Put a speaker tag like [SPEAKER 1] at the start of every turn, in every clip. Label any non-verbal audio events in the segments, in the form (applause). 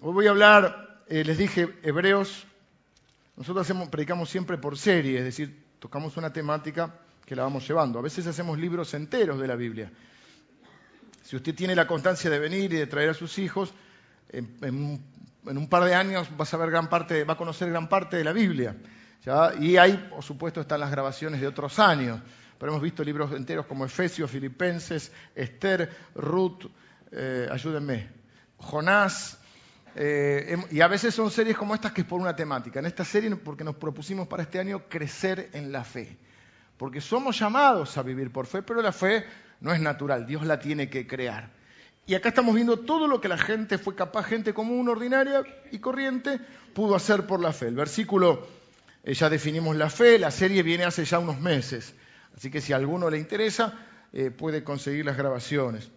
[SPEAKER 1] Hoy voy a hablar, eh, les dije, Hebreos. Nosotros predicamos siempre por serie, es decir, tocamos una temática que la vamos llevando. A veces hacemos libros enteros de la Biblia. Si usted tiene la constancia de venir y de traer a sus hijos, en, un par de años vas a ver gran parte, va a conocer gran parte de la Biblia. Y ahí, por supuesto, están las grabaciones de otros años. Pero hemos visto libros enteros como Efesios, Filipenses, Esther, Ruth, eh, ayúdenme, Jonás. Eh, y a veces son series como estas que es por una temática. En esta serie, porque nos propusimos para este año crecer en la fe. Porque somos llamados a vivir por fe, pero la fe no es natural, Dios la tiene que crear. Y acá estamos viendo todo lo que la gente fue capaz, gente común, ordinaria y corriente, pudo hacer por la fe. El versículo, eh, ya definimos la fe, la serie viene hace ya unos meses. Así que si a alguno le interesa, eh, puede conseguir las grabaciones.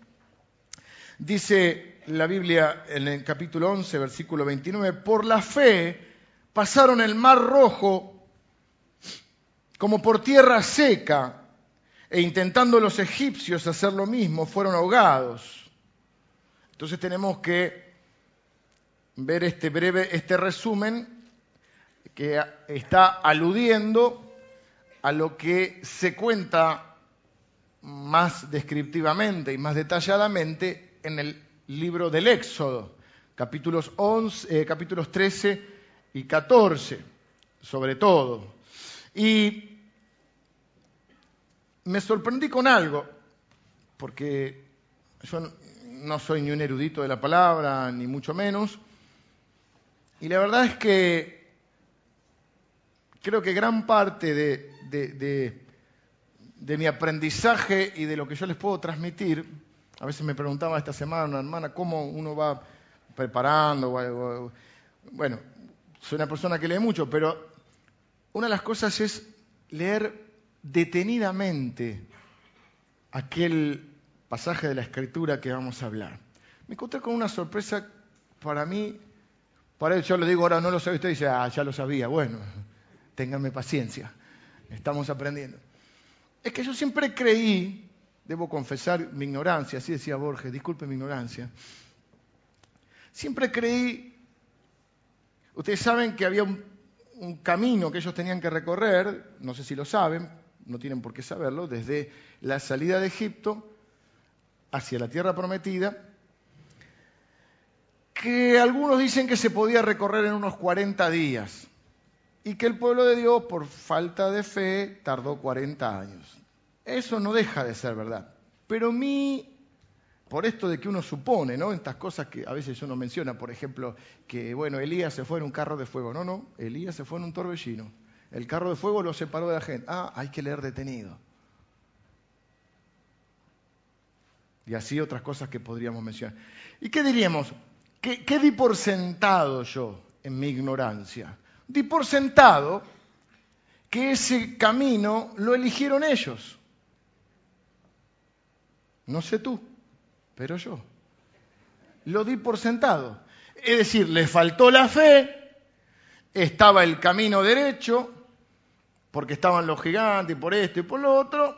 [SPEAKER 1] Dice la Biblia en el capítulo 11, versículo 29, por la fe pasaron el mar rojo como por tierra seca, e intentando los egipcios hacer lo mismo, fueron ahogados. Entonces tenemos que ver este breve, este resumen que está aludiendo a lo que se cuenta más descriptivamente y más detalladamente en el libro del Éxodo, capítulos, 11, eh, capítulos 13 y 14, sobre todo. Y me sorprendí con algo, porque yo no soy ni un erudito de la palabra, ni mucho menos, y la verdad es que creo que gran parte de, de, mi aprendizaje y de lo que yo les puedo transmitir, a veces me preguntaba esta semana una hermana cómo uno va preparando, bueno, soy una persona que lee mucho, pero una de las cosas es leer detenidamente aquel pasaje de la escritura que vamos a hablar. Me encontré con una sorpresa para mí, para él. Yo le digo ahora no lo sabe usted, dice, ah, ya lo sabía, bueno, ténganme paciencia. Estamos aprendiendo. Es que yo siempre creí, debo confesar mi ignorancia, así decía Borges, disculpe mi ignorancia, siempre creí, ustedes saben que había un, camino que ellos tenían que recorrer, no sé si lo saben, no tienen por qué saberlo, desde la salida de Egipto hacia la tierra prometida, que algunos dicen que se podía recorrer en unos 40 días y que el pueblo de Dios, por falta de fe, tardó 40 años. Eso no deja de ser verdad. Pero mí, por esto de que uno supone, ¿no? Estas cosas que a veces uno menciona, por ejemplo, que, bueno, Elías se fue en un carro de fuego. No, no, Elías se fue en un torbellino. El carro de fuego lo separó de la gente. Ah, hay que leer detenido. Y así otras cosas que podríamos mencionar. ¿Y qué diríamos? ¿Qué, qué di por sentado yo en mi ignorancia? di por sentado que ese camino lo eligieron ellos. No sé tú, pero yo. Lo di por sentado. Es decir, les faltó la fe, estaba el camino derecho, porque estaban los gigantes por esto y por lo otro,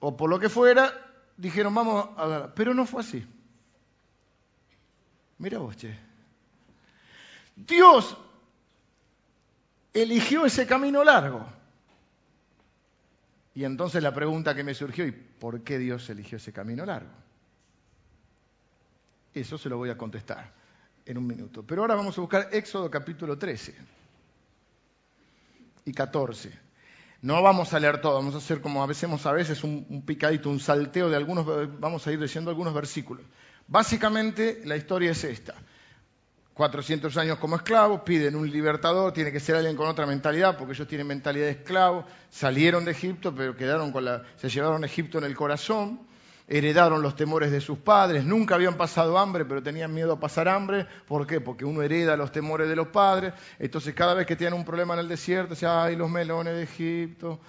[SPEAKER 1] o por lo que fuera, dijeron, vamos a dar. Pero no fue así. Mira vos, che. Dios eligió ese camino largo. Y entonces la pregunta que me surgió, ¿y por qué Dios eligió ese camino largo? Eso se lo voy a contestar en un minuto. Pero ahora vamos a buscar Éxodo capítulo 13 y 14. No vamos a leer todo, vamos a hacer como a veces a veces un, un picadito, un salteo de algunos, vamos a ir leyendo algunos versículos. Básicamente la historia es esta. 400 años como esclavos, piden un libertador, tiene que ser alguien con otra mentalidad, porque ellos tienen mentalidad de esclavo, salieron de Egipto, pero quedaron con la, se llevaron a Egipto en el corazón, heredaron los temores de sus padres, nunca habían pasado hambre, pero tenían miedo a pasar hambre, ¿por qué? Porque uno hereda los temores de los padres, entonces cada vez que tienen un problema en el desierto, decía, ay, los melones de Egipto,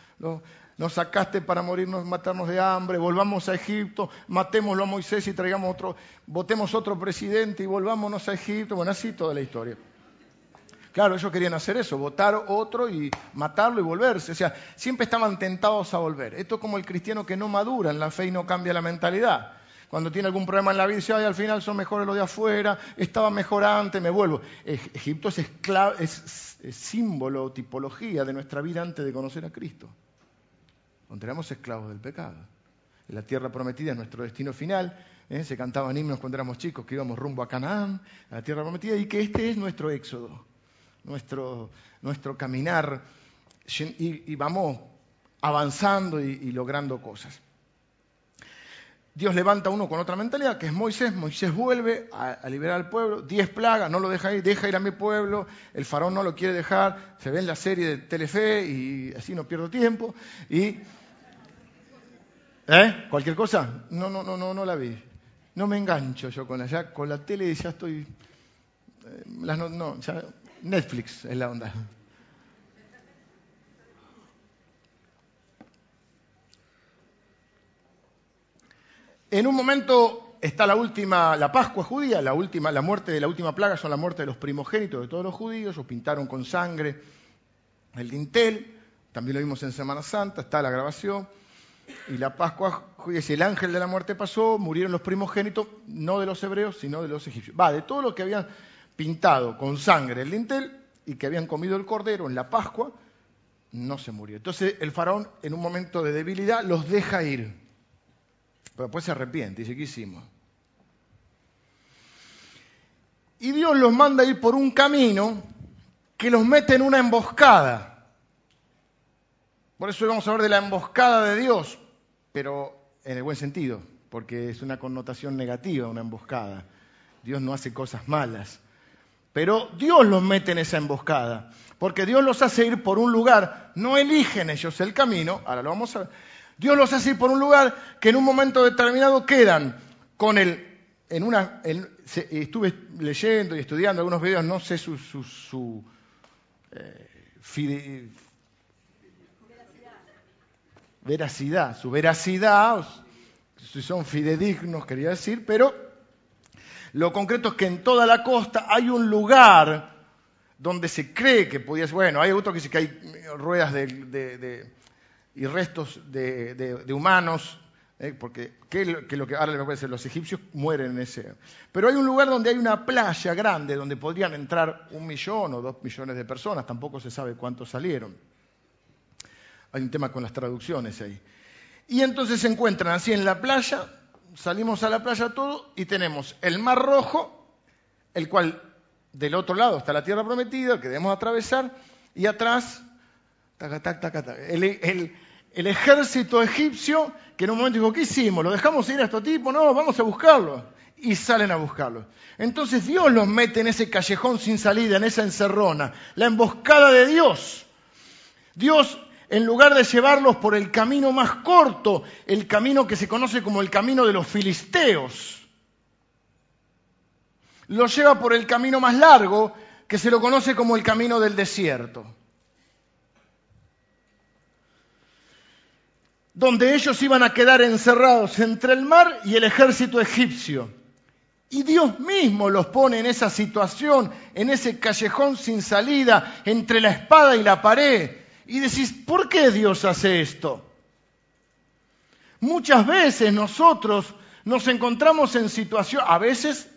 [SPEAKER 1] nos sacaste para morirnos, matarnos de hambre, volvamos a Egipto, matémoslo a Moisés y traigamos otro, votemos otro presidente y volvámonos a Egipto. Bueno, así toda la historia. Claro, ellos querían hacer eso, votar otro y matarlo y volverse. O sea, siempre estaban tentados a volver. Esto es como el cristiano que no madura en la fe y no cambia la mentalidad. cuando tiene algún problema en la vida, dice, ay, al final son mejores los de afuera, estaba mejor antes, me vuelvo. Egipto es, es, símbolo, tipología de nuestra vida antes de conocer a Cristo. Donde éramos esclavos del pecado. La tierra prometida es nuestro destino final. ¿eh? Se cantaban himnos cuando éramos chicos que íbamos rumbo a Canaán, a la tierra prometida, y que este es nuestro éxodo, nuestro, nuestro caminar, y, vamos avanzando y logrando cosas. Dios levanta a uno con otra mentalidad, que es Moisés. Moisés vuelve a, liberar al pueblo. Diez plagas, no lo deja ir, deja ir a mi pueblo. El faraón no lo quiere dejar. Se ve en la serie de Telefe y así no pierdo tiempo. Y. ¿Eh? ¿Cualquier cosa? No, no, no, no, no la vi. No me engancho yo con la, ya, con la tele, ya estoy. Eh, no, ya, Netflix es la onda. En un momento está la última, la Pascua judía, la última, la muerte de la última plaga son la muerte de los primogénitos de todos los judíos, los pintaron con sangre el dintel, también lo vimos en Semana Santa, está la grabación. Y la Pascua si el ángel de la muerte pasó, murieron los primogénitos, no de los hebreos, sino de los egipcios. Va, de todo lo que habían pintado con sangre el dintel y que habían comido el cordero en la Pascua, no se murió. Entonces el faraón, en un momento de debilidad, los deja ir. Pero después se arrepiente y dice, ¿qué hicimos? Y Dios los manda a ir por un camino que los mete en una emboscada. Por eso vamos a hablar de la emboscada de Dios, pero en el buen sentido, porque es una connotación negativa una emboscada. Dios no hace cosas malas. Pero Dios los mete en esa emboscada, porque Dios los hace ir por un lugar, no eligen ellos el camino, ahora lo vamos a ver, Dios los hace ir por un lugar que en un momento determinado quedan con el... En una, estuve leyendo y estudiando algunos videos, no sé su, su, eh, veracidad, su veracidad, si son fidedignos, quería decir, pero lo concreto es que en toda la costa hay un lugar donde se cree que podía bueno, hay otro que dice que hay ruedas de y restos de, humanos, ¿eh? porque ¿qué, lo que ahora les los egipcios mueren en ese. Pero hay un lugar donde hay una playa grande donde podrían entrar un millón o dos millones de personas, tampoco se sabe cuántos salieron. Hay un tema con las traducciones ahí. Y entonces se encuentran así en la playa, salimos a la playa todo y tenemos el Mar Rojo, el cual del otro lado está la tierra prometida, que debemos atravesar, y atrás, el ejército egipcio, que en un momento dijo, ¿qué hicimos? ¿Lo dejamos ir a este tipo? No, vamos a buscarlo. Y salen a buscarlo. Entonces Dios los mete en ese callejón sin salida, en esa encerrona, la emboscada de Dios. Dios, en lugar de llevarlos por el camino más corto, el camino que se conoce como el camino de los filisteos, los lleva por el camino más largo, que se lo conoce como el camino del desierto. Donde ellos iban a quedar encerrados entre el mar y el ejército egipcio. Y Dios mismo los pone en esa situación, en ese callejón sin salida, entre la espada y la pared. Y decís, ¿por qué Dios hace esto? Muchas veces nosotros nos encontramos en situación, a veces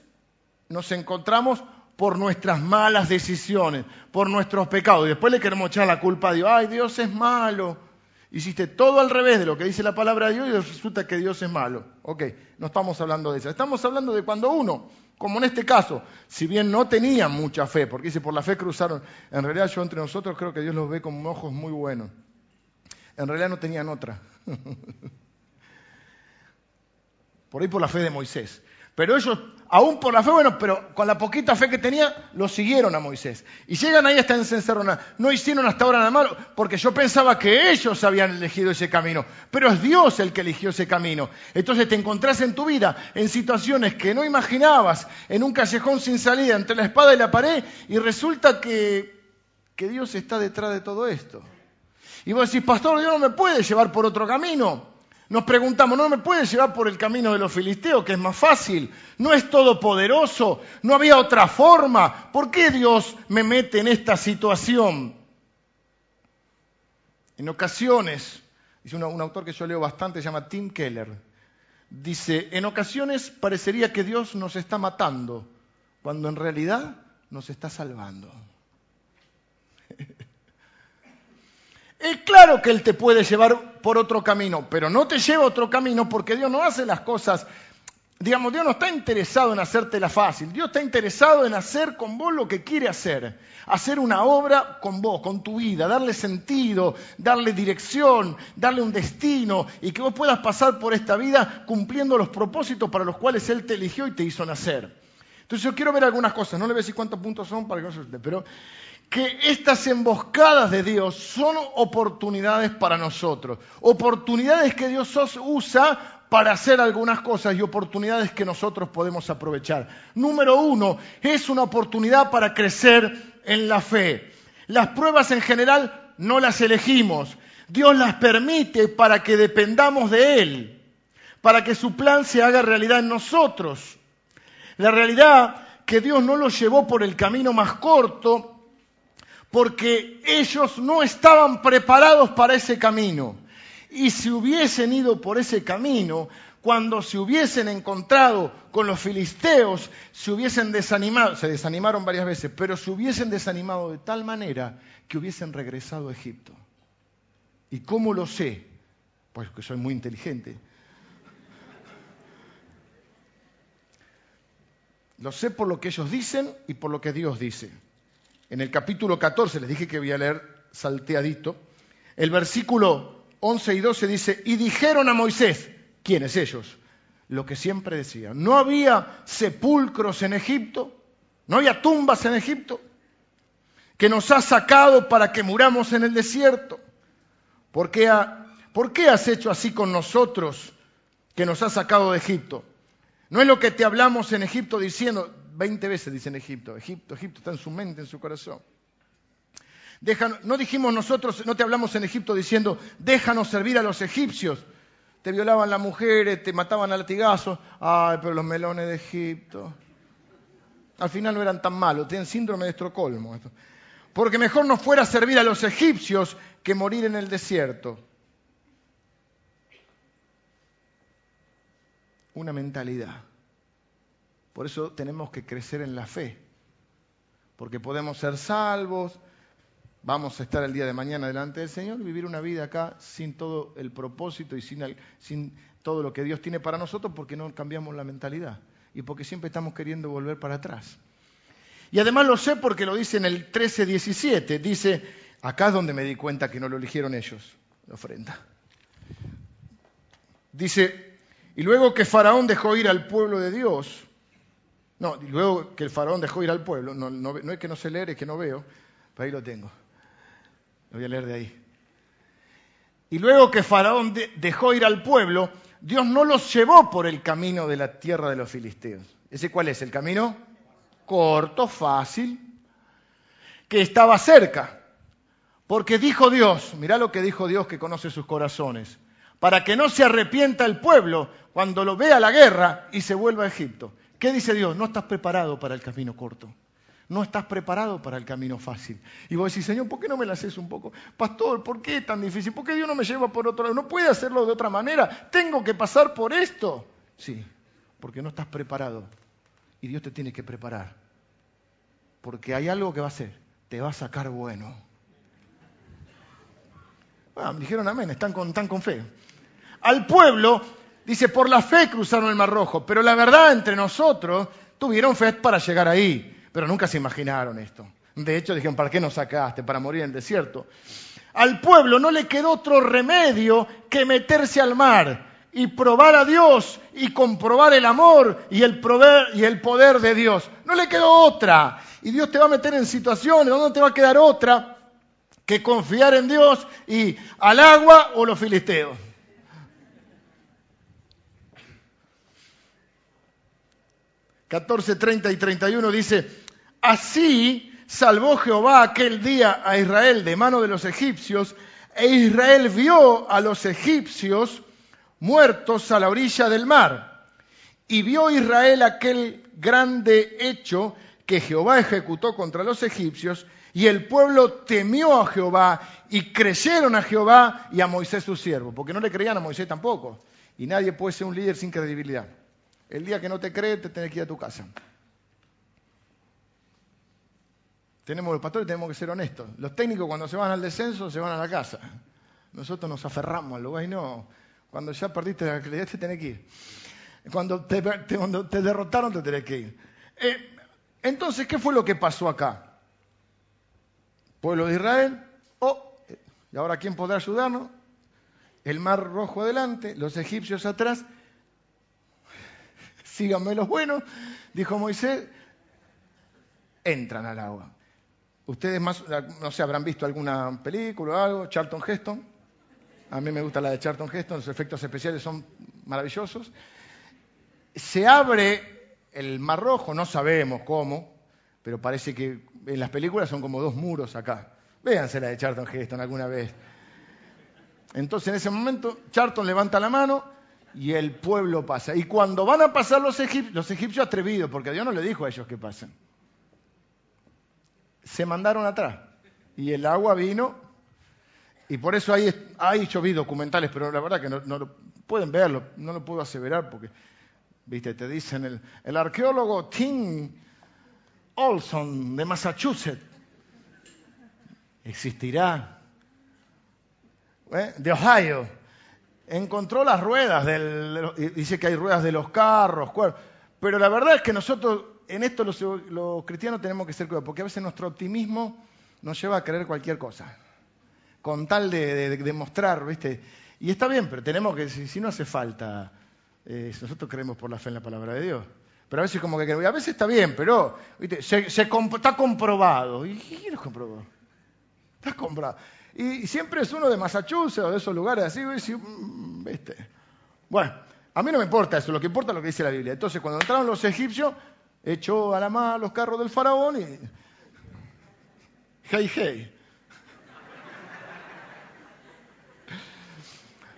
[SPEAKER 1] nos encontramos por nuestras malas decisiones, por nuestros pecados. Y después le queremos echar la culpa a Dios. Ay, Dios es malo. Hiciste todo al revés de lo que dice la palabra de Dios y resulta que Dios es malo. Ok, no estamos hablando de eso. Estamos hablando de cuando uno, como en este caso, si bien no tenía mucha fe, porque dice por la fe cruzaron, en realidad yo entre nosotros creo que Dios los ve con ojos muy buenos. En realidad no tenían otra. (laughs) por ahí por la fe de Moisés. Pero ellos, aún por la fe, bueno, pero con la poquita fe que tenía, lo siguieron a Moisés. Y llegan ahí hasta en Cencerrona. No hicieron hasta ahora nada malo, porque yo pensaba que ellos habían elegido ese camino. Pero es Dios el que eligió ese camino. Entonces te encontrás en tu vida en situaciones que no imaginabas, en un callejón sin salida, entre la espada y la pared, y resulta que, que Dios está detrás de todo esto. Y vos decís, pastor, Dios no me puede llevar por otro camino. Nos preguntamos, ¿no me puede llevar por el camino de los filisteos, que es más fácil? ¿No es todopoderoso? ¿No había otra forma? ¿Por qué Dios me mete en esta situación? En ocasiones, dice un, autor que yo leo bastante, se llama Tim Keller, Dice, en ocasiones parecería que Dios nos está matando, cuando en realidad nos está salvando. (laughs) Es claro que Él te puede llevar por otro camino, pero no te lleva otro camino porque Dios no hace las cosas. Digamos, Dios no está interesado en hacértela fácil, Dios está interesado en hacer con vos lo que quiere hacer, hacer una obra con vos, con tu vida, darle sentido, darle dirección, darle un destino y que vos puedas pasar por esta vida cumpliendo los propósitos para los cuales Él te eligió y te hizo nacer. Entonces yo quiero ver algunas cosas, no le voy a decir cuántos puntos son para que no se pero que estas emboscadas de Dios son oportunidades para nosotros, oportunidades que Dios usa para hacer algunas cosas y oportunidades que nosotros podemos aprovechar. Número uno, es una oportunidad para crecer en la fe. Las pruebas en general no las elegimos. Dios las permite para que dependamos de Él, para que su plan se haga realidad en nosotros. La realidad que Dios no los llevó por el camino más corto porque ellos no estaban preparados para ese camino. Y si hubiesen ido por ese camino, cuando se hubiesen encontrado con los filisteos, se hubiesen desanimado, se desanimaron varias veces, pero se hubiesen desanimado de tal manera que hubiesen regresado a Egipto. ¿Y cómo lo sé? Pues que soy muy inteligente. Lo sé por lo que ellos dicen y por lo que Dios dice. En el capítulo 14, les dije que voy a leer salteadito, el versículo 11 y 12 dice, y dijeron a Moisés, ¿quiénes ellos? Lo que siempre decían, no había sepulcros en Egipto, no había tumbas en Egipto, que nos ha sacado para que muramos en el desierto. ¿Por qué, ¿Por qué has hecho así con nosotros que nos has sacado de Egipto? No es lo que te hablamos en Egipto diciendo, 20 veces dicen Egipto, Egipto, Egipto está en su mente, en su corazón no dijimos nosotros, no te hablamos en Egipto diciendo, déjanos servir a los egipcios. Te violaban las mujeres, te mataban a latigazos. Ay, pero los melones de Egipto. Al final no eran tan malos, tienen síndrome de Estocolmo. Porque mejor no fuera servir a los egipcios que morir en el desierto. Una mentalidad. Por eso tenemos que crecer en la fe. Porque podemos ser salvos, vamos a estar el día de mañana delante del Señor vivir una vida acá sin todo el propósito y sin, sin, todo lo que Dios tiene para nosotros porque no cambiamos la mentalidad y porque siempre estamos queriendo volver para atrás. Y además lo sé porque lo dice en el 13:17, dice, acá es donde me di cuenta que no lo eligieron ellos, la ofrenda. Dice, y luego que Faraón dejó ir al pueblo de Dios, no, luego que el Faraón dejó ir al pueblo, no, no es que no se leer, es que no veo, pero ahí lo tengo voy a leer de ahí. Y luego que Faraón dejó ir al pueblo, Dios no los llevó por el camino de la tierra de los filisteos. ¿Ese cuál es? El camino corto, fácil, que estaba cerca. Porque dijo Dios, mirá lo que dijo Dios que conoce sus corazones, para que no se arrepienta el pueblo cuando lo vea la guerra y se vuelva a Egipto. ¿Qué dice Dios? No estás preparado para el camino corto. No estás preparado para el camino fácil. Y vos decís, Señor, ¿por qué no me la haces un poco? Pastor, ¿por qué es tan difícil? ¿Por qué Dios no me lleva por otro lado? ¿No puede hacerlo de otra manera? ¿Tengo que pasar por esto? Sí, porque no estás preparado. Y Dios te tiene que preparar. Porque hay algo que va a hacer. Te va a sacar bueno. Bueno, me dijeron amén, están con fe. Al pueblo, dice, por la fe cruzaron el Mar Rojo. Pero la verdad, entre nosotros, tuvieron fe para llegar ahí pero nunca se imaginaron esto. De hecho, dijeron, ¿para qué nos sacaste? Para morir en el desierto. Al pueblo no le quedó otro remedio que meterse al mar y probar a Dios y comprobar el amor y el, poder de Dios. No le quedó otra. Y Dios te va a meter en situaciones donde te va a quedar otra que confiar en Dios y al agua o los filisteos. 14, 30 y 31 dice, Así salvó Jehová aquel día a Israel de mano de los egipcios, e Israel vio a los egipcios muertos a la orilla del mar. Y vio Israel aquel grande hecho que Jehová ejecutó contra los egipcios, y el pueblo temió a Jehová y creyeron a Jehová y a Moisés su siervo, porque no le creían a Moisés tampoco. Y nadie puede ser un líder sin credibilidad. El día que no te cree, te tenés que ir a tu casa. Tenemos los pastores, tenemos que ser honestos. Los técnicos cuando se van al descenso se van a la casa. Nosotros nos aferramos al lugar y no. Cuando ya perdiste la credibilidad te tenés que ir. Cuando te, derrotaron te tenés que ir. Eh, entonces, ¿qué fue lo que pasó acá? Pueblo de Israel, oh, ¿y ahora quién podrá ayudarnos? El mar rojo adelante, los egipcios atrás. Síganme los buenos, dijo Moisés, entran al agua. Ustedes más, no sé, habrán visto alguna película o algo, Charlton Heston. A mí me gusta la de Charlton Heston, los efectos especiales son maravillosos. Se abre el Mar Rojo, no sabemos cómo, pero parece que en las películas son como dos muros acá. Véanse la de Charlton Heston alguna vez. Entonces en ese momento Charlton levanta la mano y el pueblo pasa. Y cuando van a pasar los egipcios, los egipcios atrevidos, porque Dios no le dijo a ellos que pasen se mandaron atrás. Y el agua vino, y por eso hay, hay yo vi documentales, pero la verdad que no, lo, pueden verlo, no lo puedo aseverar porque, viste, te dicen el, el arqueólogo Tim Olson de Massachusetts, existirá, ¿eh? de Ohio, encontró las ruedas, del, dice que hay ruedas de los carros, pero la verdad es que nosotros en esto los, cristianos tenemos que ser cuidados, porque a veces nuestro optimismo nos lleva a creer cualquier cosa, con tal de, demostrar, ¿viste? Y está bien, pero tenemos que, si, no hace falta, eh, nosotros creemos por la fe en la palabra de Dios. Pero a veces como que a veces está bien, pero ¿viste? Se, está comprobado. ¿Y quién lo comprobó? Está comprobado. Y, siempre es uno de Massachusetts o de esos lugares así, mm, ¿viste? Bueno, a mí no me importa eso, lo que importa es lo que dice la Biblia. Entonces, cuando entraron los egipcios, echó a la mar los carros del faraón y... Hey, hey.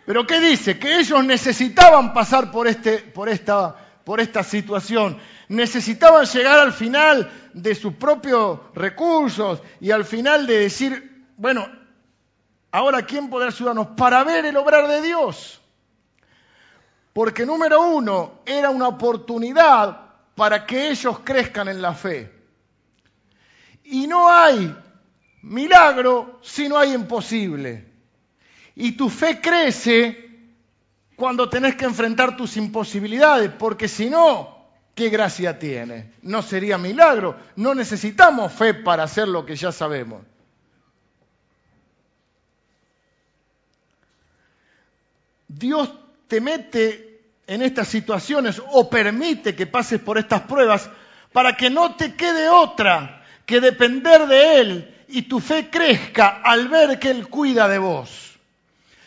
[SPEAKER 1] Pero ¿qué dice? Que ellos necesitaban pasar por, este, por, esta, por esta situación. Necesitaban llegar al final de sus propios recursos y al final de decir, bueno, ahora ¿quién podrá ayudarnos? Para ver el obrar de Dios. Porque número uno, era una oportunidad para que ellos crezcan en la fe. Y no hay milagro si no hay imposible. Y tu fe crece cuando tenés que enfrentar tus imposibilidades, porque si no, ¿qué gracia tiene? No sería milagro. No necesitamos fe para hacer lo que ya sabemos. Dios te mete en estas situaciones o permite que pases por estas pruebas para que no te quede otra que depender de Él y tu fe crezca al ver que Él cuida de vos.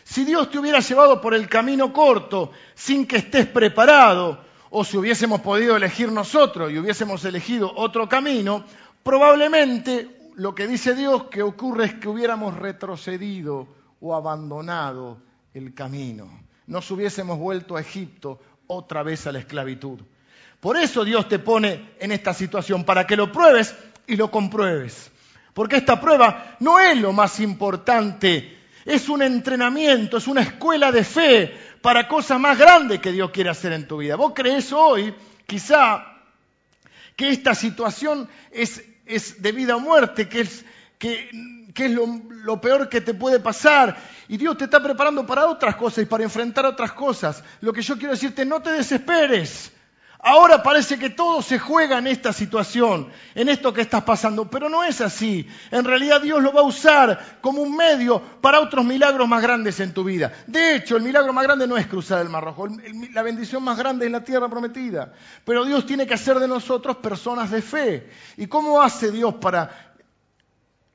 [SPEAKER 1] Si Dios te hubiera llevado por el camino corto sin que estés preparado, o si hubiésemos podido elegir nosotros y hubiésemos elegido otro camino, probablemente lo que dice Dios que ocurre es que hubiéramos retrocedido o abandonado el camino nos hubiésemos vuelto a Egipto otra vez a la esclavitud. Por eso Dios te pone en esta situación, para que lo pruebes y lo compruebes. Porque esta prueba no es lo más importante, es un entrenamiento, es una escuela de fe para cosas más grandes que Dios quiere hacer en tu vida. Vos crees hoy, quizá, que esta situación es, es de vida o muerte, que es, que es lo, peor que te puede pasar. Y Dios te está preparando para otras cosas y para enfrentar otras cosas. Lo que yo quiero decirte, no te desesperes. Ahora parece que todo se juega en esta situación, en esto que estás pasando, pero no es así. En realidad Dios lo va a usar como un medio para otros milagros más grandes en tu vida. De hecho, el milagro más grande no es cruzar el Mar Rojo, la bendición más grande es la tierra prometida. Pero Dios tiene que hacer de nosotros personas de fe. ¿Y cómo hace Dios para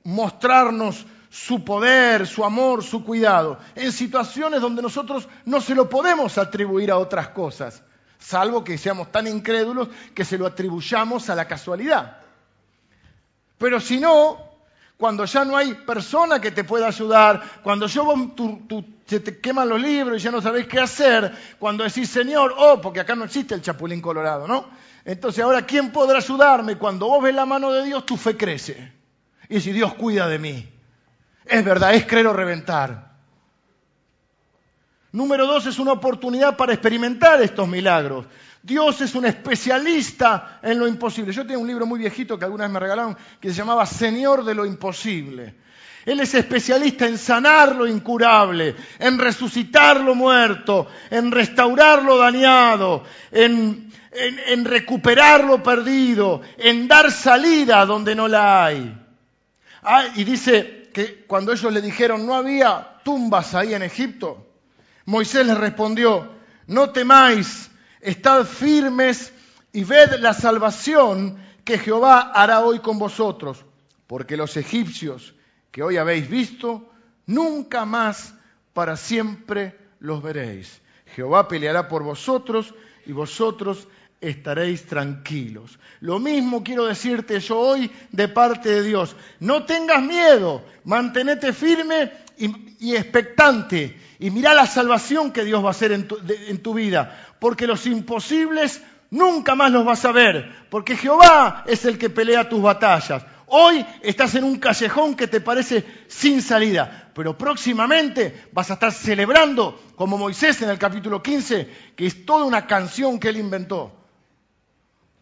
[SPEAKER 1] mostrarnos su poder, su amor, su cuidado, en situaciones donde nosotros no se lo podemos atribuir a otras cosas, salvo que seamos tan incrédulos que se lo atribuyamos a la casualidad. Pero si no, cuando ya no hay persona que te pueda ayudar, cuando yo, se te queman los libros y ya no sabéis qué hacer, cuando decís, Señor, oh, porque acá no existe el chapulín colorado, ¿no? Entonces ahora, ¿quién podrá ayudarme? Cuando vos ves la mano de Dios, tu fe crece. Y si Dios cuida de mí. Es verdad, es creer o reventar. Número dos, es una oportunidad para experimentar estos milagros. Dios es un especialista en lo imposible. Yo tengo un libro muy viejito que alguna vez me regalaron que se llamaba Señor de lo Imposible. Él es especialista en sanar lo incurable, en resucitar lo muerto, en restaurar lo dañado, en, en recuperar lo perdido, en dar salida donde no la hay. Ah, y dice que cuando ellos le dijeron no había tumbas ahí en Egipto, Moisés les respondió, no temáis, estad firmes y ved la salvación que Jehová hará hoy con vosotros, porque los egipcios que hoy habéis visto, nunca más para siempre los veréis. Jehová peleará por vosotros y vosotros estaréis tranquilos. Lo mismo quiero decirte yo hoy de parte de Dios. No tengas miedo, mantenete firme y, expectante y mira la salvación que Dios va a hacer en tu, en tu vida, porque los imposibles nunca más los vas a ver, porque Jehová es el que pelea tus batallas. Hoy estás en un callejón que te parece sin salida, pero próximamente vas a estar celebrando, como Moisés en el capítulo 15, que es toda una canción que él inventó,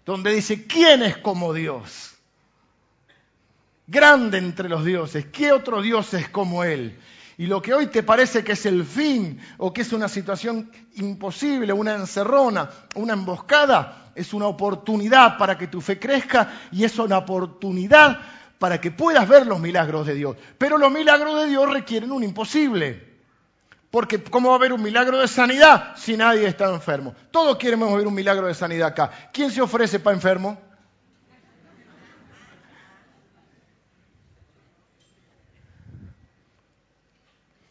[SPEAKER 1] donde dice, ¿quién es como Dios? Grande entre los dioses, ¿qué otro Dios es como Él? Y lo que hoy te parece que es el fin o que es una situación imposible, una encerrona, una emboscada, es una oportunidad para que tu fe crezca y es una oportunidad para que puedas ver los milagros de Dios. Pero los milagros de Dios requieren un imposible. Porque ¿cómo va a haber un milagro de sanidad si nadie está enfermo? Todos queremos ver un milagro de sanidad acá. ¿Quién se ofrece para enfermo?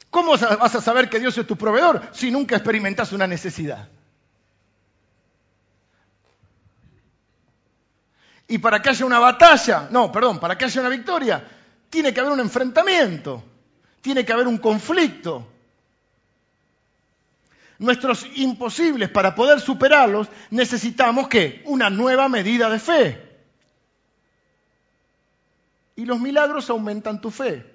[SPEAKER 1] ¿Cómo vas a saber que Dios es tu proveedor si nunca experimentas una necesidad? Y para que haya una batalla, no, perdón, para que haya una victoria, tiene que haber un enfrentamiento, tiene que haber un conflicto. Nuestros imposibles, para poder superarlos, necesitamos qué? Una nueva medida de fe. Y los milagros aumentan tu fe.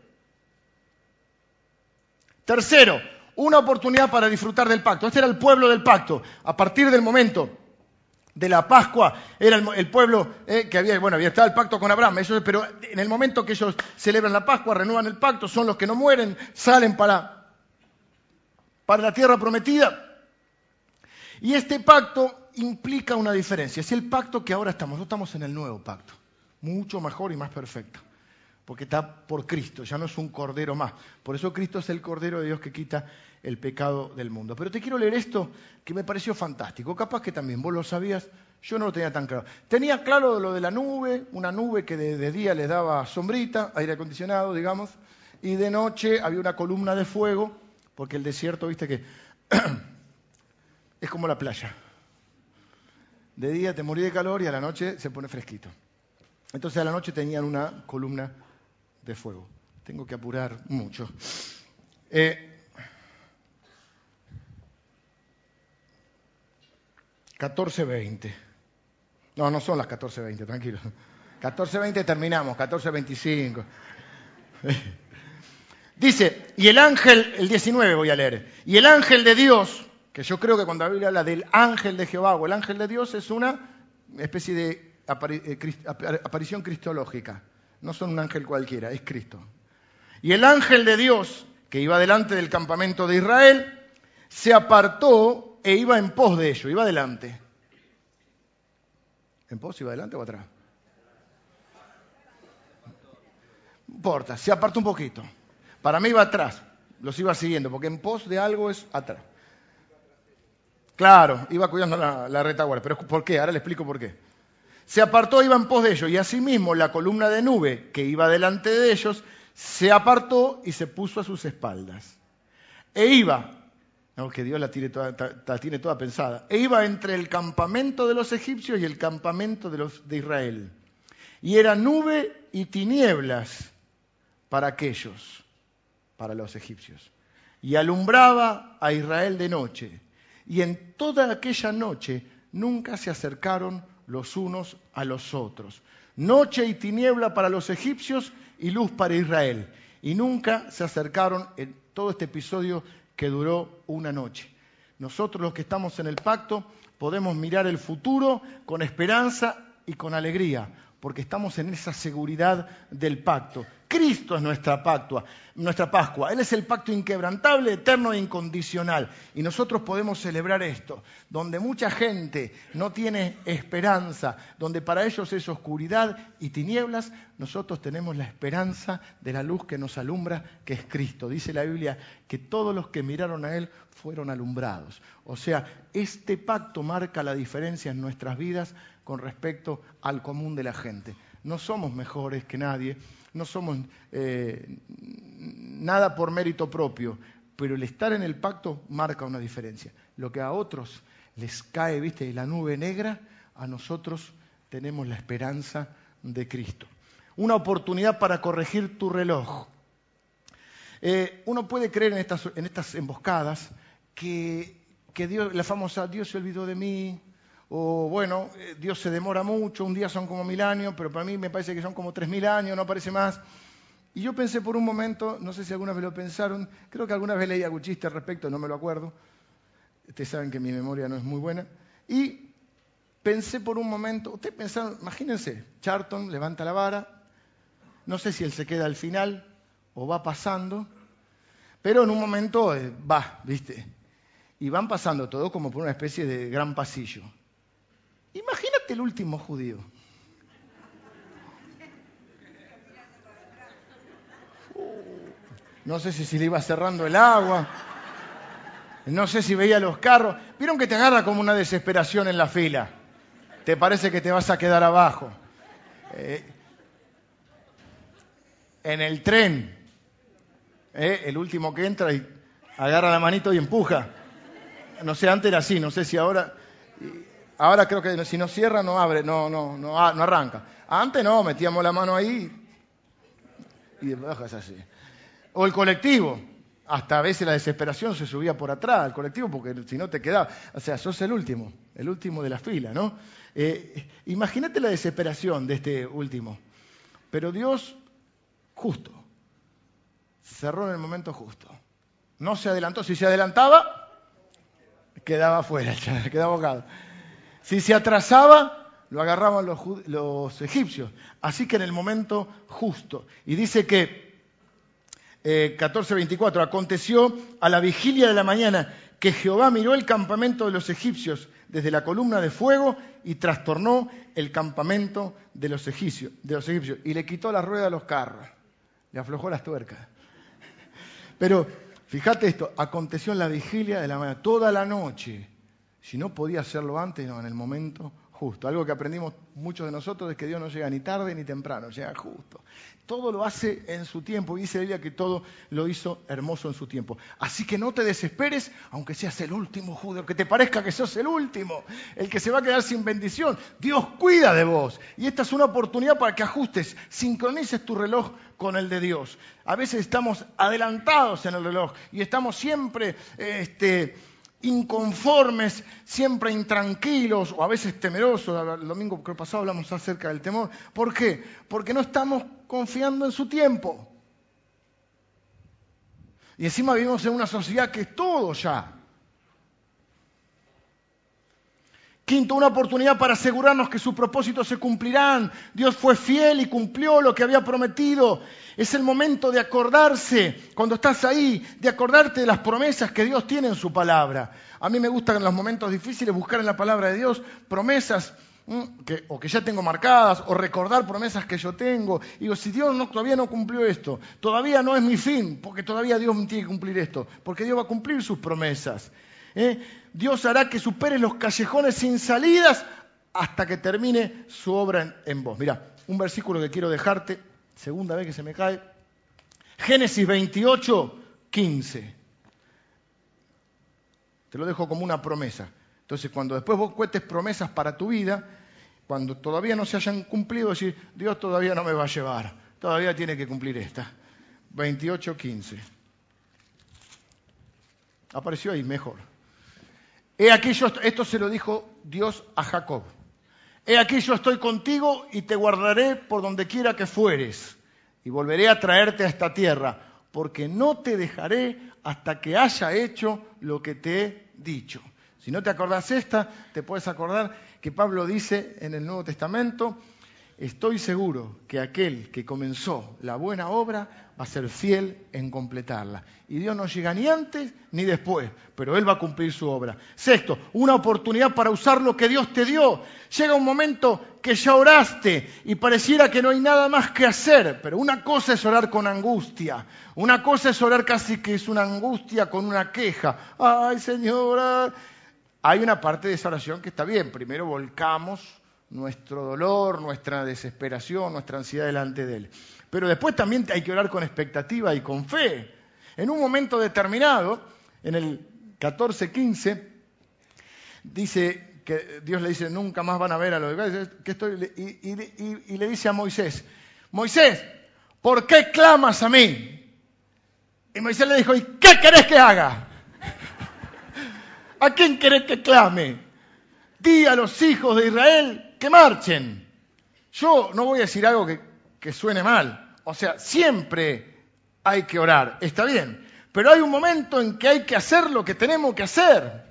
[SPEAKER 1] Tercero, una oportunidad para disfrutar del pacto. Este era el pueblo del pacto. A partir del momento de la Pascua, era el, pueblo eh, que había, bueno, había estado el pacto con Abraham, pero en el momento que ellos celebran la Pascua, renuevan el pacto, son los que no mueren, salen para, para la tierra prometida. Y este pacto implica una diferencia. Es el pacto que ahora estamos, no estamos en el nuevo pacto, mucho mejor y más perfecto porque está por Cristo, ya no es un cordero más. Por eso Cristo es el cordero de Dios que quita el pecado del mundo. Pero te quiero leer esto que me pareció fantástico. Capaz que también vos lo sabías, yo no lo tenía tan claro. Tenía claro lo de la nube, una nube que de, día le daba sombrita, aire acondicionado, digamos, y de noche había una columna de fuego, porque el desierto, viste que (clears throat) es como la playa. De día te morí de calor y a la noche se pone fresquito. Entonces a la noche tenían una columna de fuego. Tengo que apurar mucho. Eh, 14.20. No, no son las 14.20, tranquilo. 14.20 terminamos, 14.25. Dice, y el ángel, el 19 voy a leer, y el ángel de Dios, que yo creo que cuando la Biblia habla del ángel de Jehová o el ángel de Dios es una especie de eh, aparición cristológica. No son un ángel cualquiera, es Cristo. Y el ángel de Dios, que iba delante del campamento de Israel, se apartó e iba en pos de ellos, iba adelante. ¿En pos iba adelante o atrás? No importa, se apartó un poquito. Para mí iba atrás, los iba siguiendo, porque en pos de algo es atrás. Claro, iba cuidando la, la retaguardia, pero ¿por qué? Ahora le explico por qué se apartó, iba en pos de ellos, y asimismo la columna de nube que iba delante de ellos se apartó y se puso a sus espaldas. E iba, aunque Dios la tiene, toda, la tiene toda pensada, e iba entre el campamento de los egipcios y el campamento de, los, de Israel. Y era nube y tinieblas para aquellos, para los egipcios. Y alumbraba a Israel de noche. Y en toda aquella noche nunca se acercaron los unos a los otros. Noche y tiniebla para los egipcios y luz para Israel. Y nunca se acercaron en todo este episodio que duró una noche. Nosotros los que estamos en el pacto podemos mirar el futuro con esperanza y con alegría, porque estamos en esa seguridad del pacto. Cristo es nuestra, pactua, nuestra Pascua. Él es el pacto inquebrantable, eterno e incondicional. Y nosotros podemos celebrar esto, donde mucha gente no tiene esperanza, donde para ellos es oscuridad y tinieblas, nosotros tenemos la esperanza de la luz que nos alumbra, que es Cristo. Dice la Biblia que todos los que miraron a Él fueron alumbrados. O sea, este pacto marca la diferencia en nuestras vidas con respecto al común de la gente. No somos mejores que nadie, no somos eh, nada por mérito propio, pero el estar en el pacto marca una diferencia. Lo que a otros les cae, viste, la nube negra, a nosotros tenemos la esperanza de Cristo. Una oportunidad para corregir tu reloj. Eh, uno puede creer en estas, en estas emboscadas que, que Dios, la famosa Dios se olvidó de mí, o bueno, eh, Dios se demora mucho, un día son como mil años, pero para mí me parece que son como tres mil años, no parece más. Y yo pensé por un momento, no sé si alguna vez lo pensaron, creo que alguna vez leí algún chiste al respecto, no me lo acuerdo. Ustedes saben que mi memoria no es muy buena. Y pensé por un momento, ustedes pensaron, imagínense, Charlton levanta la vara, no sé si él se queda al final o va pasando, pero en un momento eh, va, ¿viste? Y van pasando todo como por una especie de gran pasillo. Imagínate el último judío. No sé si se le iba cerrando el agua. No sé si veía los carros. Vieron que te agarra como una desesperación en la fila. Te parece que te vas a quedar abajo. Eh, en el tren, eh, el último que entra y agarra la manito y empuja. No sé, antes era así, no sé si ahora. Ahora creo que si no cierra, no abre, no, no, no, ah, no arranca. Antes no, metíamos la mano ahí y bajas así. O el colectivo. Hasta a veces la desesperación se subía por atrás al colectivo porque si no te quedaba. O sea, sos el último, el último de la fila, ¿no? Eh, imagínate la desesperación de este último. Pero Dios, justo, cerró en el momento justo. No se adelantó. Si se adelantaba, quedaba fuera, (laughs) quedaba ahogado. Si se atrasaba, lo agarraban los, egipcios. Así que en el momento justo. Y dice que, eh, 14.24, aconteció a la vigilia de la mañana que Jehová miró el campamento de los egipcios desde la columna de fuego y trastornó el campamento de los egipcios, de los egipcios y le quitó la rueda a los carros, le aflojó las tuercas. (laughs) Pero fíjate esto, aconteció en la vigilia de la mañana, toda la noche si no podía hacerlo antes, no, en el momento justo. Algo que aprendimos muchos de nosotros es que Dios no llega ni tarde ni temprano, llega justo. Todo lo hace en su tiempo. Y dice Biblia que todo lo hizo hermoso en su tiempo. Así que no te desesperes, aunque seas el último judío, que te parezca que sos el último, el que se va a quedar sin bendición. Dios cuida de vos. Y esta es una oportunidad para que ajustes, sincronices tu reloj con el de Dios. A veces estamos adelantados en el reloj y estamos siempre este, inconformes, siempre intranquilos o a veces temerosos. El domingo pasado hablamos acerca del temor. ¿Por qué? Porque no estamos confiando en su tiempo. Y encima vivimos en una sociedad que es todo ya. Quinto, una oportunidad para asegurarnos que sus propósitos se cumplirán. Dios fue fiel y cumplió lo que había prometido. Es el momento de acordarse, cuando estás ahí, de acordarte de las promesas que Dios tiene en su palabra. A mí me gusta en los momentos difíciles buscar en la palabra de Dios promesas que, o que ya tengo marcadas, o recordar promesas que yo tengo. Y digo, si Dios todavía no cumplió esto, todavía no es mi fin, porque todavía Dios tiene que cumplir esto, porque Dios va a cumplir sus promesas. ¿Eh? Dios hará que supere los callejones sin salidas hasta que termine su obra en, vos. Mira, un versículo que quiero dejarte, segunda vez que se me cae. Génesis 28, 15. Te lo dejo como una promesa. Entonces, cuando después vos cuentes promesas para tu vida, cuando todavía no se hayan cumplido, decir, Dios todavía no me va a llevar, todavía tiene que cumplir esta. 28, 15. Apareció ahí mejor. He aquí yo, esto se lo dijo Dios a Jacob. He aquí yo estoy contigo y te guardaré por donde quiera que fueres y volveré a traerte a esta tierra, porque no te dejaré hasta que haya hecho lo que te he dicho. Si no te acordás esta, te puedes acordar que Pablo dice en el Nuevo Testamento, estoy seguro que aquel que comenzó la buena obra va a ser fiel en completarla. Y Dios no llega ni antes ni después, pero Él va a cumplir su obra. Sexto, una oportunidad para usar lo que Dios te dio. Llega un momento que ya oraste y pareciera que no hay nada más que hacer, pero una cosa es orar con angustia, una cosa es orar casi que es una angustia con una queja. Ay, Señora. Hay una parte de esa oración que está bien. Primero volcamos nuestro dolor, nuestra desesperación, nuestra ansiedad delante de Él. Pero después también hay que orar con expectativa y con fe. En un momento determinado, en el 14-15, dice que Dios le dice, nunca más van a ver a los que estoy, y, y, le dice a Moisés, Moisés, ¿por qué clamas a mí? Y Moisés le dijo, ¿y qué querés que haga? (laughs) ¿A quién querés que clame? Di a los hijos de Israel que marchen. Yo no voy a decir algo que suene mal. O sea, siempre hay que orar, está bien. Pero hay un momento en que hay que hacer lo que tenemos que hacer.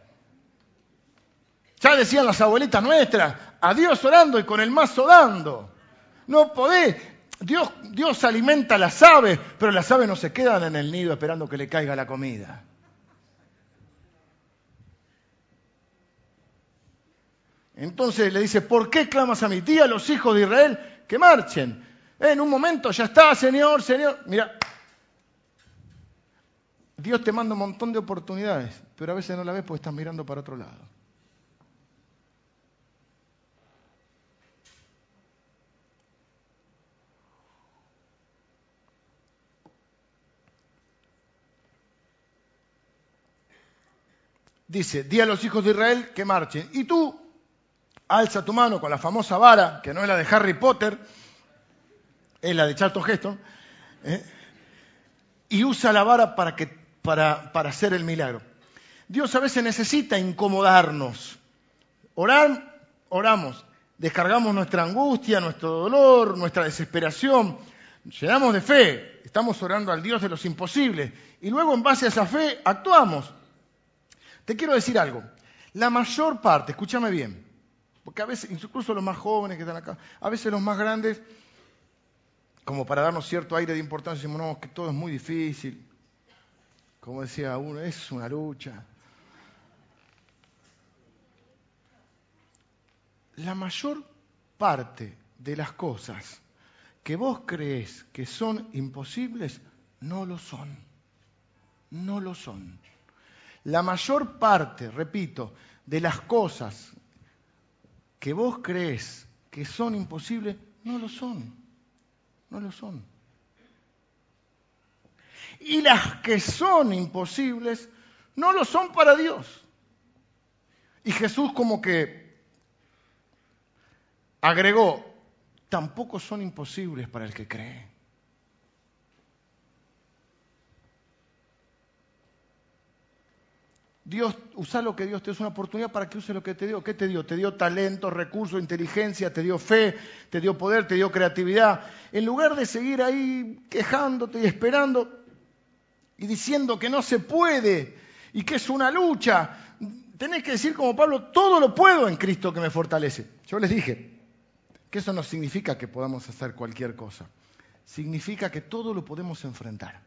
[SPEAKER 1] Ya decían las abuelitas nuestras, a Dios orando y con el mazo dando. No podés. Dios, Dios alimenta las aves, pero las aves no se quedan en el nido esperando que le caiga la comida. Entonces le dice, ¿por qué clamas a mi tía, los hijos de Israel, que marchen? En un momento ya está, Señor, Señor. Mira, Dios te manda un montón de oportunidades, pero a veces no la ves porque estás mirando para otro lado. Dice, di a los hijos de Israel que marchen. Y tú, alza tu mano con la famosa vara, que no es la de Harry Potter, es la de Charlton Heston, ¿eh? y usa la vara para, para hacer el milagro. Dios a veces necesita incomodarnos. Orar, oramos, descargamos nuestra angustia, nuestro dolor, nuestra desesperación, llenamos de fe, estamos orando al Dios de los imposibles y luego en base a esa fe actuamos. Te quiero decir algo, la mayor parte, escúchame bien, porque a veces, incluso los más jóvenes que están acá, a veces los más grandes como para darnos cierto aire de importancia, decimos, no, que todo es muy difícil. Como decía uno, es una lucha. La mayor parte de las cosas que vos crees que son imposibles, no lo son. No lo son. La mayor parte, repito, de las cosas que vos crees que son imposibles, no lo son. No lo son. Y las que son imposibles, no lo son para Dios. Y Jesús como que agregó, tampoco son imposibles para el que cree. Dios, usa lo que Dios te dio, es una oportunidad para que use lo que te dio. ¿Qué te dio? Te dio talento, recursos, inteligencia, te dio fe, te dio poder, te dio creatividad. En lugar de seguir ahí quejándote y esperando y diciendo que no se puede y que es una lucha, tenés que decir como Pablo, todo lo puedo en Cristo que me fortalece. Yo les dije que eso no significa que podamos hacer cualquier cosa. Significa que todo lo podemos enfrentar.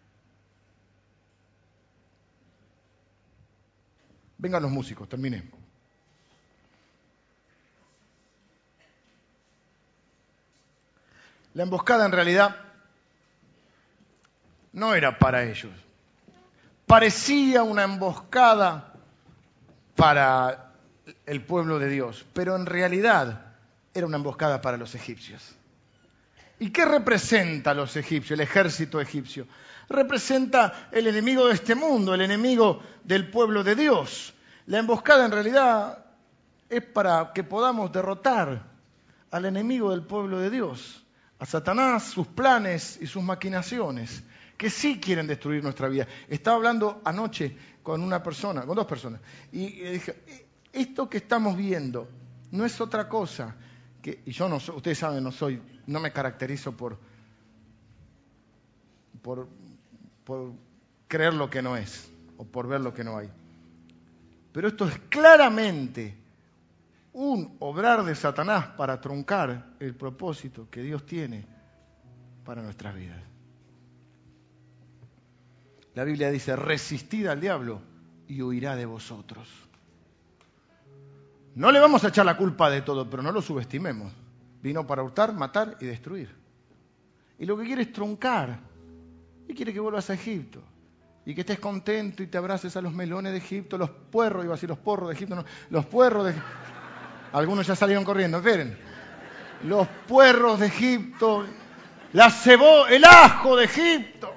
[SPEAKER 1] Vengan los músicos, terminé. La emboscada en realidad no era para ellos. Parecía una emboscada para el pueblo de Dios, pero en realidad era una emboscada para los egipcios. ¿Y qué representa a los egipcios, el ejército egipcio? Representa el enemigo de este mundo, el enemigo del pueblo de Dios. La emboscada en realidad es para que podamos derrotar al enemigo del pueblo de Dios, a Satanás, sus planes y sus maquinaciones, que sí quieren destruir nuestra vida. Estaba hablando anoche con una persona, con dos personas, y dije, esto que estamos viendo no es otra cosa y yo no ustedes saben, no soy, no me caracterizo por, por, por creer lo que no es. o por ver lo que no hay. Pero esto es claramente un obrar de Satanás para truncar el propósito que Dios tiene para nuestras vidas. La Biblia dice, resistid al diablo y huirá de vosotros. No le vamos a echar la culpa de todo, pero no lo subestimemos. Vino para hurtar, matar y destruir. Y lo que quiere es truncar. Y quiere que vuelvas a Egipto. Y que estés contento y te abraces a los melones de Egipto, los puerros, iba a decir los porros de Egipto, no, los puerros de. Algunos ya salieron corriendo, esperen. Los puerros de Egipto, la cebo, el ajo de Egipto.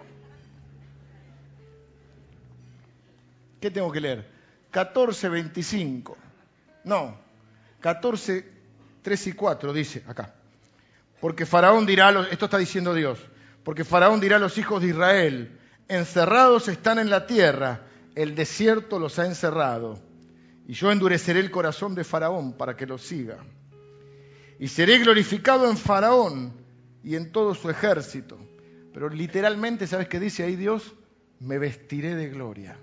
[SPEAKER 1] ¿Qué tengo que leer? 14.25. No, 14, 3 y 4 dice acá. Porque Faraón dirá, esto está diciendo Dios, porque Faraón dirá a los hijos de Israel, encerrados están en la tierra, el desierto los ha encerrado. Y yo endureceré el corazón de Faraón para que los siga. Y seré glorificado en Faraón y en todo su ejército. Pero literalmente, ¿sabes qué dice ahí Dios? Me vestiré de gloria.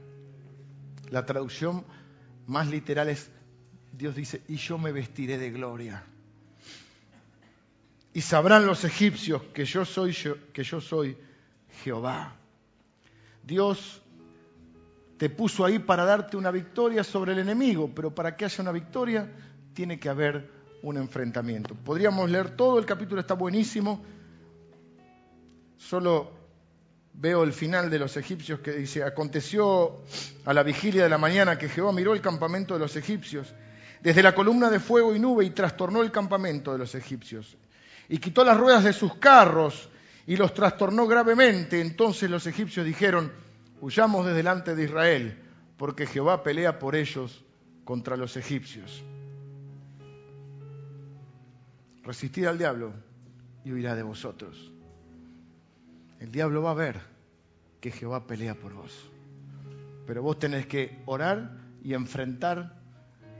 [SPEAKER 1] La traducción más literal es, Dios dice, y yo me vestiré de gloria. Y sabrán los egipcios que yo soy, que yo soy Jehová. Dios te puso ahí para darte una victoria sobre el enemigo, pero para que haya una victoria tiene que haber un enfrentamiento. Podríamos leer todo, el capítulo está buenísimo, solo veo el final de los egipcios que dice, aconteció a la vigilia de la mañana que Jehová miró el campamento de los egipcios desde la columna de fuego y nube y trastornó el campamento de los egipcios y quitó las ruedas de sus carros y los trastornó gravemente. Entonces los egipcios dijeron, huyamos de delante de Israel, porque Jehová pelea por ellos contra los egipcios. Resistid al diablo y huirá de vosotros. El diablo va a ver que Jehová pelea por vos. Pero vos tenés que orar y enfrentar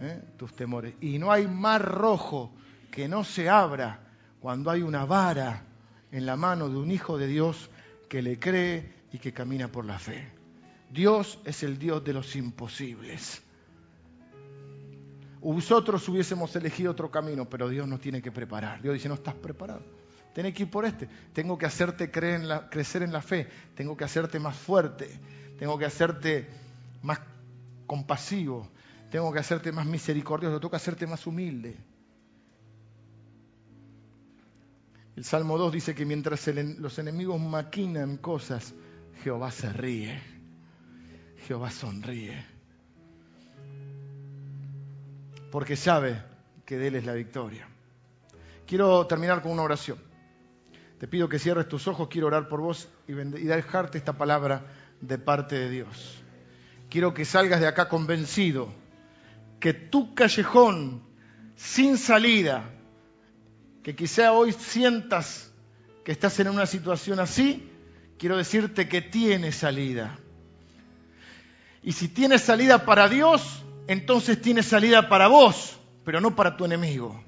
[SPEAKER 1] ¿eh? tus temores. Y no hay mar rojo que no se abra cuando hay una vara en la mano de un hijo de Dios que le cree y que camina por la fe. Dios es el Dios de los imposibles. Nosotros hubiésemos elegido otro camino, pero Dios nos tiene que preparar. Dios dice, no estás preparado. Tienes que ir por este. Tengo que hacerte crecer en la fe. Tengo que hacerte más fuerte. Tengo que hacerte más compasivo. Tengo que hacerte más misericordioso. Tengo que hacerte más humilde. El Salmo 2 dice que mientras los enemigos maquinan cosas, Jehová se ríe. Jehová sonríe. Porque sabe que de Él es la victoria. Quiero terminar con una oración. Te pido que cierres tus ojos, quiero orar por vos y, y dejarte esta palabra de parte de Dios. Quiero que salgas de acá convencido que tu callejón sin salida, que quizá hoy sientas que estás en una situación así, quiero decirte que tiene salida. Y si tiene salida para Dios, entonces tiene salida para vos, pero no para tu enemigo.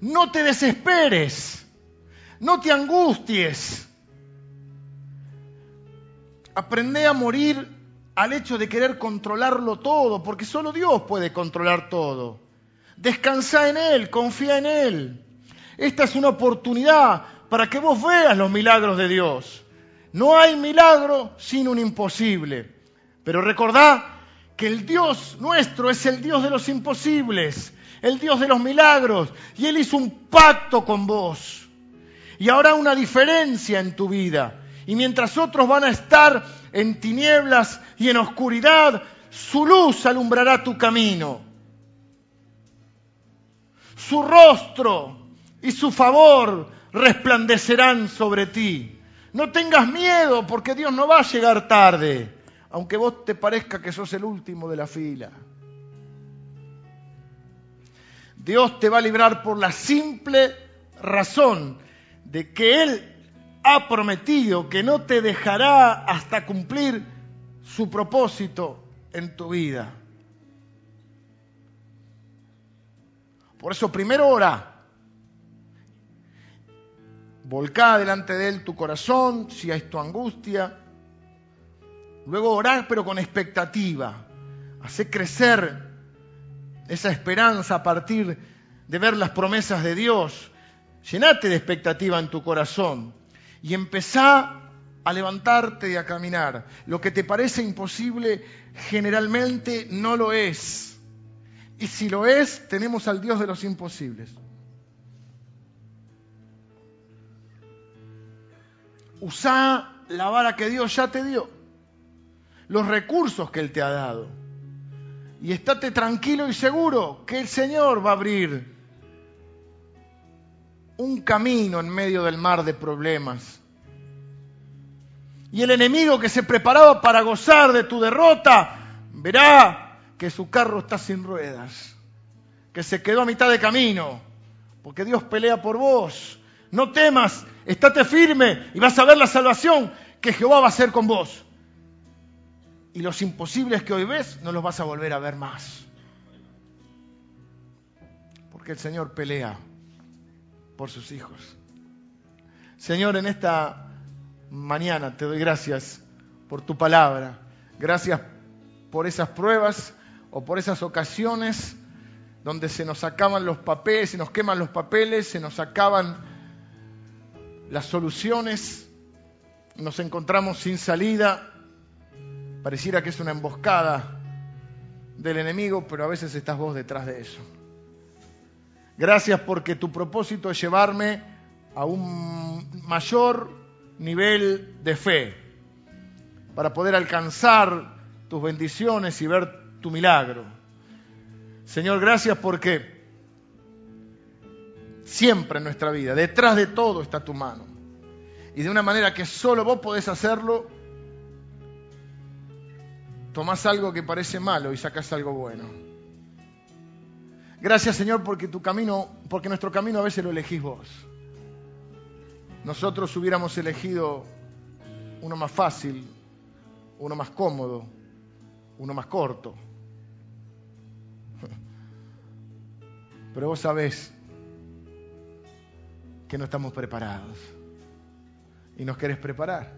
[SPEAKER 1] No te desesperes, no te angusties. Aprende a morir al hecho de querer controlarlo todo, porque solo Dios puede controlar todo. Descansa en Él, confía en Él. Esta es una oportunidad para que vos veas los milagros de Dios. No hay milagro sin un imposible. Pero recordá que el Dios nuestro es el Dios de los imposibles, el Dios de los milagros, y Él hizo un pacto con vos. Y habrá una diferencia en tu vida. Y mientras otros van a estar en tinieblas y en oscuridad, su luz alumbrará tu camino. Su rostro y su favor resplandecerán sobre ti. No tengas miedo porque Dios no va a llegar tarde aunque vos te parezca que sos el último de la fila. Dios te va a librar por la simple razón de que Él ha prometido que no te dejará hasta cumplir su propósito en tu vida. Por eso primero ora. Volcá delante de Él tu corazón, si hay tu angustia, Luego orá, pero con expectativa. Hacé crecer esa esperanza a partir de ver las promesas de Dios. Llenate de expectativa en tu corazón y empezá a levantarte y a caminar. Lo que te parece imposible generalmente no lo es. Y si lo es, tenemos al Dios de los imposibles. Usá la vara que Dios ya te dio, los recursos que Él te ha dado. Y estate tranquilo y seguro que el Señor va a abrir un camino en medio del mar de problemas. Y el enemigo que se preparaba para gozar de tu derrota, verá que su carro está sin ruedas, que se quedó a mitad de camino, porque Dios pelea por vos. No temas, estate firme y vas a ver la salvación que Jehová va a hacer con vos. Y los imposibles que hoy ves no los vas a volver a ver más. Porque el Señor pelea por sus hijos. Señor, en esta mañana te doy gracias por tu palabra. Gracias por esas pruebas o por esas ocasiones donde se nos acaban los papeles, se nos queman los papeles, se nos acaban las soluciones, nos encontramos sin salida, pareciera que es una emboscada del enemigo, pero a veces estás vos detrás de eso. Gracias porque tu propósito es llevarme a un mayor nivel de fe para poder alcanzar tus bendiciones y ver tu milagro. Señor, gracias porque siempre en nuestra vida, detrás de todo está tu mano. Y de una manera que solo vos podés hacerlo, tomás algo que parece malo y sacás algo bueno. Gracias Señor porque tu camino, porque nuestro camino a veces lo elegís vos. Nosotros hubiéramos elegido uno más fácil, uno más cómodo, uno más corto. (laughs) Pero vos sabés que no estamos preparados y nos querés preparar.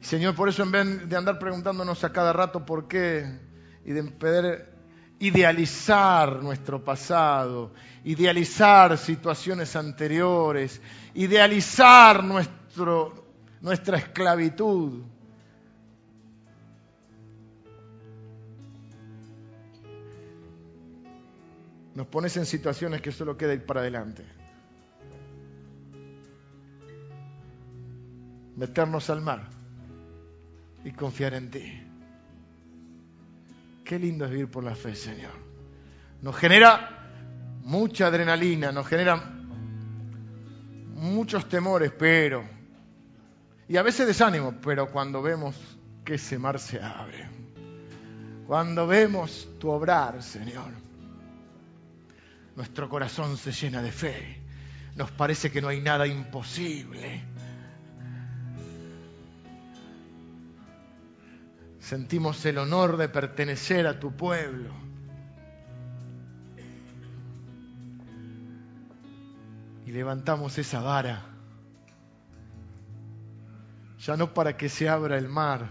[SPEAKER 1] Señor, por eso en vez de andar preguntándonos a cada rato por qué y de poder idealizar nuestro pasado, idealizar situaciones anteriores, idealizar nuestro, nuestra esclavitud, nos pones en situaciones que solo queda ir para adelante. Meternos al mar y confiar en ti. Qué lindo es vivir por la fe, Señor. Nos genera mucha adrenalina, nos genera muchos temores, pero... Y a veces desánimo, pero cuando vemos que ese mar se abre, cuando vemos tu obrar, Señor, nuestro corazón se llena de fe. Nos parece que no hay nada imposible. Sentimos el honor de pertenecer a tu pueblo. Y levantamos esa vara, ya no para que se abra el mar,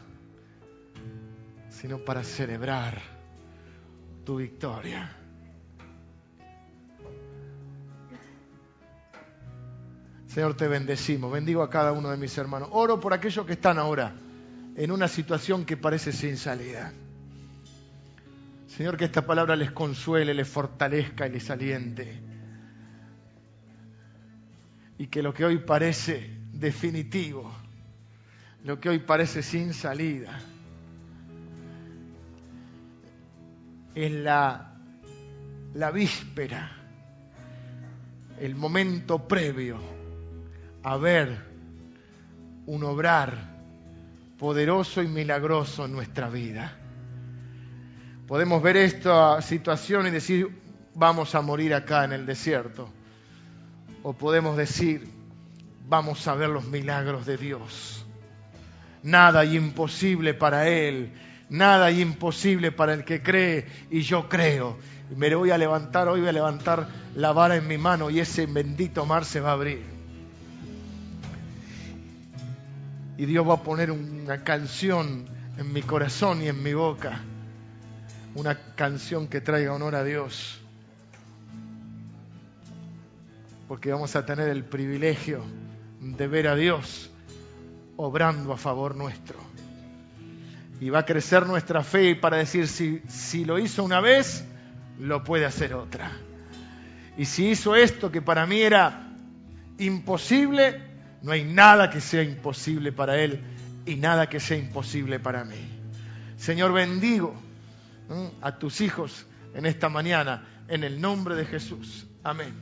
[SPEAKER 1] sino para celebrar tu victoria. Señor, te bendecimos. Bendigo a cada uno de mis hermanos. Oro por aquellos que están ahora en una situación que parece sin salida. Señor, que esta palabra les consuele, les fortalezca y les aliente. Y que lo que hoy parece definitivo, lo que hoy parece sin salida, es la, la víspera, el momento previo a ver un obrar poderoso y milagroso en nuestra vida. Podemos ver esta situación y decir, vamos a morir acá en el desierto. O podemos decir, vamos a ver los milagros de Dios. Nada imposible para Él, nada imposible para el que cree y yo creo. Me voy a levantar, hoy voy a levantar la vara en mi mano y ese bendito mar se va a abrir. Y Dios va a poner una canción en mi corazón y en mi boca. Una canción que traiga honor a Dios. Porque vamos a tener el privilegio de ver a Dios obrando a favor nuestro. Y va a crecer nuestra fe para decir, si, si lo hizo una vez, lo puede hacer otra. Y si hizo esto que para mí era imposible, no hay nada que sea imposible para Él y nada que sea imposible para mí. Señor, bendigo a tus hijos en esta mañana, en el nombre de Jesús. Amén.